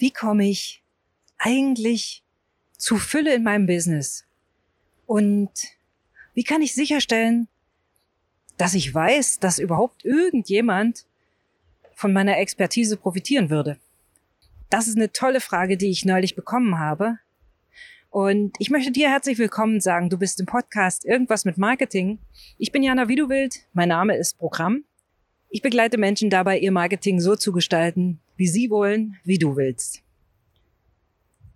wie komme ich eigentlich zu Fülle in meinem Business? Und wie kann ich sicherstellen, dass ich weiß, dass überhaupt irgendjemand von meiner Expertise profitieren würde? Das ist eine tolle Frage, die ich neulich bekommen habe. Und ich möchte dir herzlich willkommen sagen. Du bist im Podcast Irgendwas mit Marketing. Ich bin Jana Wiedewild. Mein Name ist Programm. Ich begleite Menschen dabei, ihr Marketing so zu gestalten, wie sie wollen, wie du willst.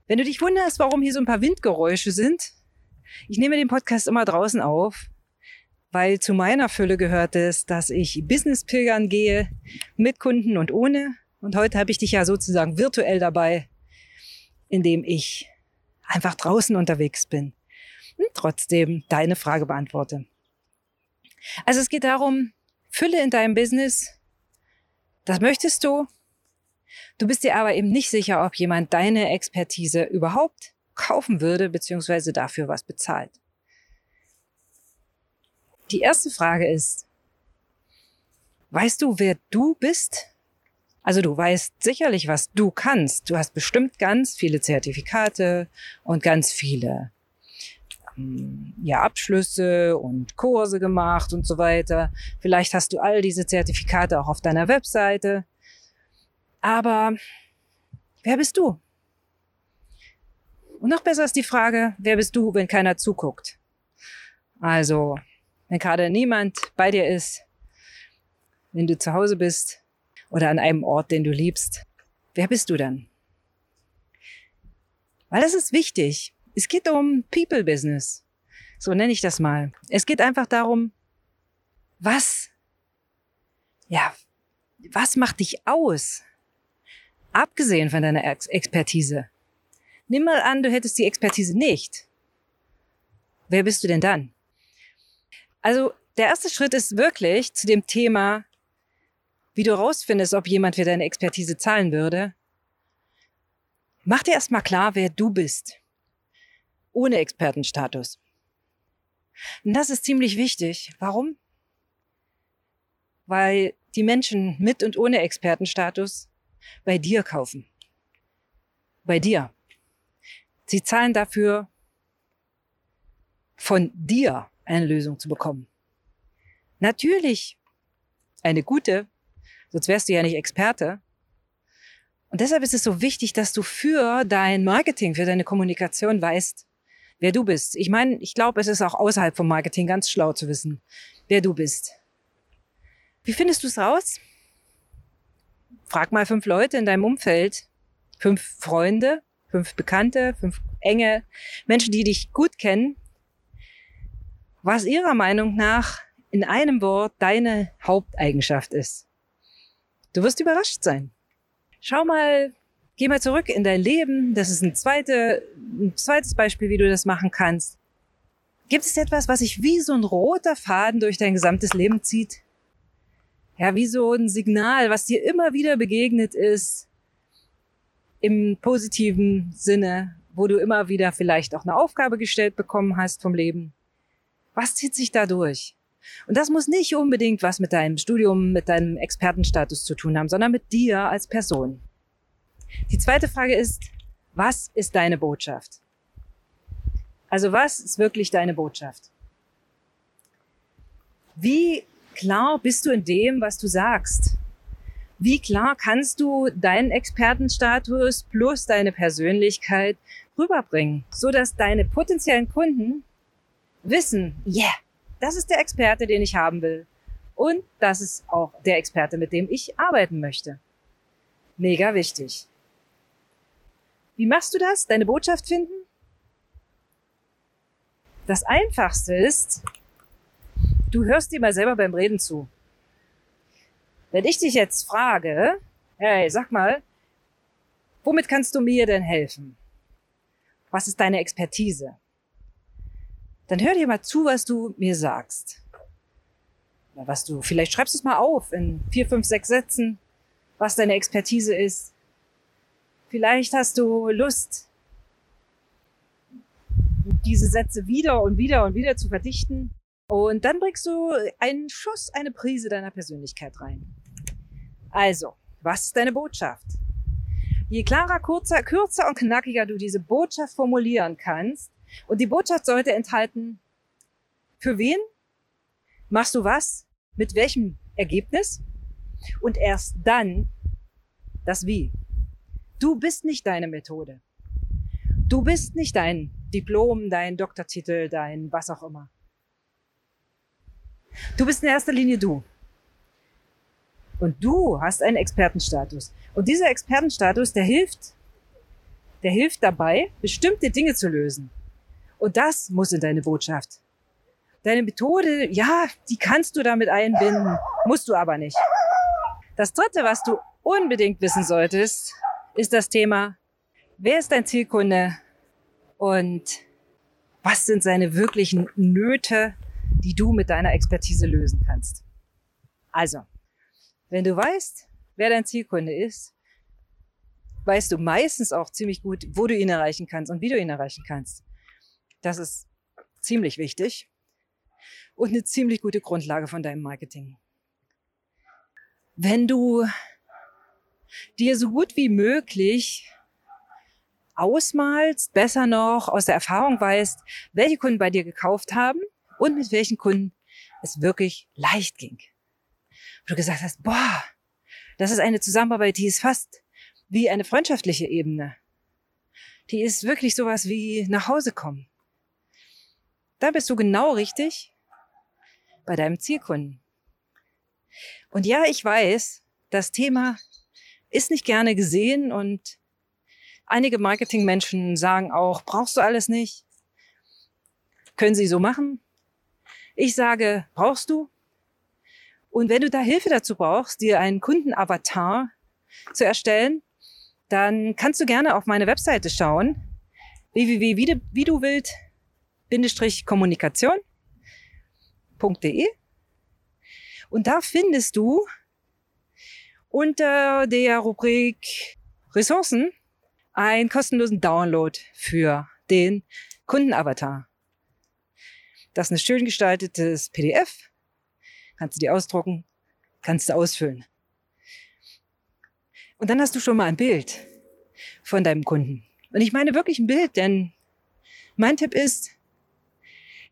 Wenn du dich wunderst, warum hier so ein paar Windgeräusche sind, ich nehme den Podcast immer draußen auf, weil zu meiner Fülle gehört es, dass ich Business-Pilgern gehe, mit Kunden und ohne. Und heute habe ich dich ja sozusagen virtuell dabei, indem ich einfach draußen unterwegs bin und trotzdem deine Frage beantworte. Also es geht darum, Fülle in deinem Business, das möchtest du, Du bist dir aber eben nicht sicher, ob jemand deine Expertise überhaupt kaufen würde, beziehungsweise dafür was bezahlt. Die erste Frage ist, weißt du, wer du bist? Also du weißt sicherlich, was du kannst. Du hast bestimmt ganz viele Zertifikate und ganz viele ja, Abschlüsse und Kurse gemacht und so weiter. Vielleicht hast du all diese Zertifikate auch auf deiner Webseite. Aber wer bist du? Und noch besser ist die Frage, wer bist du, wenn keiner zuguckt? Also, wenn gerade niemand bei dir ist, wenn du zu Hause bist oder an einem Ort, den du liebst, wer bist du dann? Weil das ist wichtig. Es geht um People Business. So nenne ich das mal. Es geht einfach darum, was, ja, was macht dich aus? Abgesehen von deiner Ex Expertise. Nimm mal an, du hättest die Expertise nicht. Wer bist du denn dann? Also der erste Schritt ist wirklich zu dem Thema, wie du rausfindest, ob jemand für deine Expertise zahlen würde. Mach dir erstmal klar, wer du bist. Ohne Expertenstatus. Und das ist ziemlich wichtig. Warum? Weil die Menschen mit und ohne Expertenstatus bei dir kaufen. Bei dir. Sie zahlen dafür, von dir eine Lösung zu bekommen. Natürlich eine gute, sonst wärst du ja nicht Experte. Und deshalb ist es so wichtig, dass du für dein Marketing, für deine Kommunikation weißt, wer du bist. Ich meine, ich glaube, es ist auch außerhalb vom Marketing ganz schlau zu wissen, wer du bist. Wie findest du es raus? frag mal fünf Leute in deinem Umfeld, fünf Freunde, fünf Bekannte, fünf enge Menschen, die dich gut kennen, was ihrer Meinung nach in einem Wort deine Haupteigenschaft ist. Du wirst überrascht sein. Schau mal, geh mal zurück in dein Leben. Das ist ein, zweite, ein zweites Beispiel, wie du das machen kannst. Gibt es etwas, was sich wie so ein roter Faden durch dein gesamtes Leben zieht? ja, wie so ein Signal, was dir immer wieder begegnet ist, im positiven Sinne, wo du immer wieder vielleicht auch eine Aufgabe gestellt bekommen hast vom Leben. Was zieht sich da durch? Und das muss nicht unbedingt was mit deinem Studium, mit deinem Expertenstatus zu tun haben, sondern mit dir als Person. Die zweite Frage ist, was ist deine Botschaft? Also was ist wirklich deine Botschaft? Wie klar bist du in dem, was du sagst? Wie klar kannst du deinen Expertenstatus plus deine Persönlichkeit rüberbringen, so dass deine potenziellen Kunden wissen, yeah, das ist der Experte, den ich haben will. Und das ist auch der Experte, mit dem ich arbeiten möchte. Mega wichtig. Wie machst du das? Deine Botschaft finden? Das einfachste ist, du hörst dir mal selber beim Reden zu. Wenn ich dich jetzt frage, hey, sag mal, womit kannst du mir denn helfen? Was ist deine Expertise? Dann hör dir mal zu, was du mir sagst. Ja, was du, vielleicht schreibst du es mal auf in vier, fünf, sechs Sätzen, was deine Expertise ist. Vielleicht hast du Lust, diese Sätze wieder und wieder und wieder zu verdichten. Und dann bringst du einen Schuss, eine Prise deiner Persönlichkeit rein. Also, was ist deine Botschaft? Je klarer, kurzer, kürzer und knackiger du diese Botschaft formulieren kannst, und die Botschaft sollte enthalten, für wen machst du was, mit welchem Ergebnis und erst dann das Wie. Du bist nicht deine Methode. Du bist nicht dein Diplom, dein Doktortitel, dein was auch immer. Du bist in erster Linie du. Und du hast einen Expertenstatus. Und dieser Expertenstatus, der hilft, der hilft dabei, bestimmte Dinge zu lösen. Und das muss in deine Botschaft. Deine Methode, ja, die kannst du damit einbinden, musst du aber nicht. Das dritte, was du unbedingt wissen solltest, ist das Thema, wer ist dein Zielkunde und was sind seine wirklichen Nöte, die du mit deiner Expertise lösen kannst. Also, wenn du weißt, wer dein Zielkunde ist, weißt du meistens auch ziemlich gut, wo du ihn erreichen kannst und wie du ihn erreichen kannst. Das ist ziemlich wichtig und eine ziemlich gute Grundlage von deinem Marketing. Wenn du dir so gut wie möglich ausmalst, besser noch aus der Erfahrung weißt, welche Kunden bei dir gekauft haben und mit welchen Kunden es wirklich leicht ging. Wo du gesagt hast, boah, das ist eine Zusammenarbeit, die ist fast wie eine freundschaftliche Ebene. Die ist wirklich sowas wie nach Hause kommen. Da bist du genau richtig bei deinem Zielkunden. Und ja, ich weiß, das Thema ist nicht gerne gesehen und einige Marketingmenschen sagen auch, brauchst du alles nicht? Können sie so machen? Ich sage, brauchst du? Und wenn du da Hilfe dazu brauchst, dir einen Kundenavatar zu erstellen, dann kannst du gerne auf meine Webseite schauen, www.kommunikation.de und da findest du unter der Rubrik Ressourcen einen kostenlosen Download für den Kundenavatar. Das ist ein schön gestaltetes PDF. Kannst du dir ausdrucken, kannst du ausfüllen. Und dann hast du schon mal ein Bild von deinem Kunden. Und ich meine wirklich ein Bild, denn mein Tipp ist,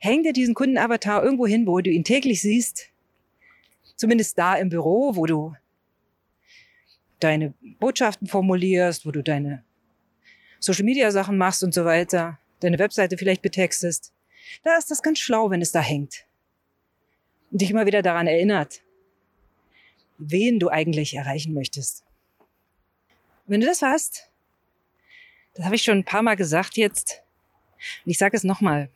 häng dir diesen Kundenavatar irgendwo hin, wo du ihn täglich siehst. Zumindest da im Büro, wo du deine Botschaften formulierst, wo du deine Social Media Sachen machst und so weiter, deine Webseite vielleicht betextest. Da ist das ganz schlau, wenn es da hängt. Und dich immer wieder daran erinnert, wen du eigentlich erreichen möchtest. wenn du das hast, das habe ich schon ein paar Mal gesagt jetzt, und ich sage es nochmal,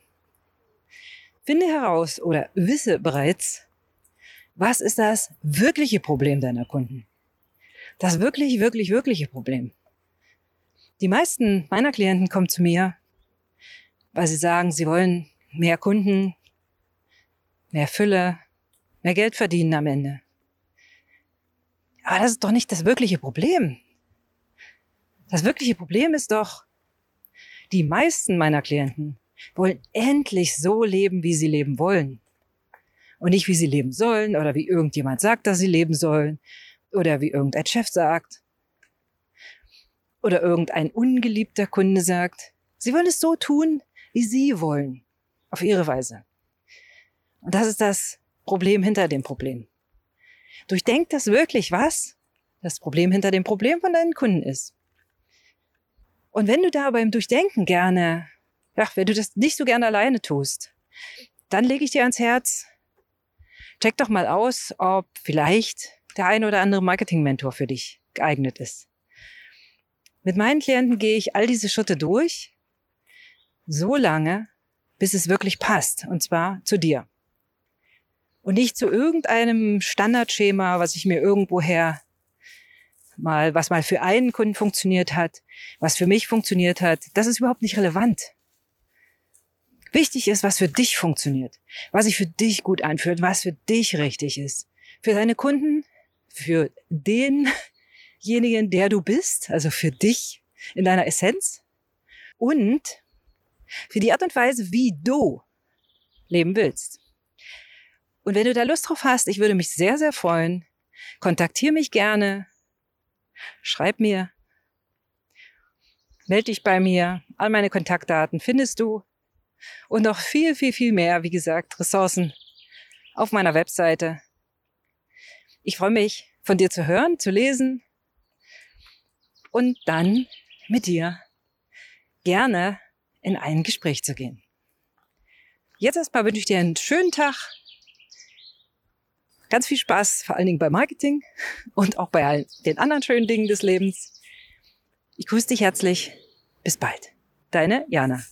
finde heraus oder wisse bereits, was ist das wirkliche Problem deiner Kunden? Das wirklich, wirklich, wirkliche Problem. Die meisten meiner Klienten kommen zu mir, weil sie sagen, sie wollen mehr Kunden, mehr Fülle, mehr Geld verdienen am Ende. Aber das ist doch nicht das wirkliche Problem. Das wirkliche Problem ist doch, die meisten meiner Klienten wollen endlich so leben, wie sie leben wollen. Und nicht, wie sie leben sollen oder wie irgendjemand sagt, dass sie leben sollen oder wie irgendein Chef sagt oder irgendein ungeliebter Kunde sagt. Sie wollen es so tun, wie sie wollen, auf ihre Weise. Und das ist das Problem hinter dem Problem. Durchdenkt das wirklich, was das Problem hinter dem Problem von deinen Kunden ist. Und wenn du da beim Durchdenken gerne, ja, wenn du das nicht so gerne alleine tust, dann lege ich dir ans Herz, check doch mal aus, ob vielleicht der ein oder andere Marketing-Mentor für dich geeignet ist. Mit meinen Klienten gehe ich all diese Schritte durch, so lange, bis es wirklich passt, und zwar zu dir. Und nicht zu irgendeinem Standardschema, was ich mir irgendwoher mal, was mal für einen Kunden funktioniert hat, was für mich funktioniert hat. Das ist überhaupt nicht relevant. Wichtig ist, was für dich funktioniert, was sich für dich gut anfühlt, was für dich richtig ist. Für deine Kunden für denjenigen, der du bist, also für dich in deiner Essenz und für die Art und Weise, wie du leben willst. Und wenn du da Lust drauf hast, ich würde mich sehr, sehr freuen. Kontaktiere mich gerne. Schreib mir. Melde dich bei mir. All meine Kontaktdaten findest du. Und noch viel, viel, viel mehr, wie gesagt, Ressourcen auf meiner Webseite. Ich freue mich, von dir zu hören, zu lesen und dann mit dir gerne in ein Gespräch zu gehen. Jetzt erstmal wünsche ich dir einen schönen Tag. Ganz viel Spaß, vor allen Dingen beim Marketing und auch bei all den anderen schönen Dingen des Lebens. Ich grüße dich herzlich. Bis bald. Deine Jana.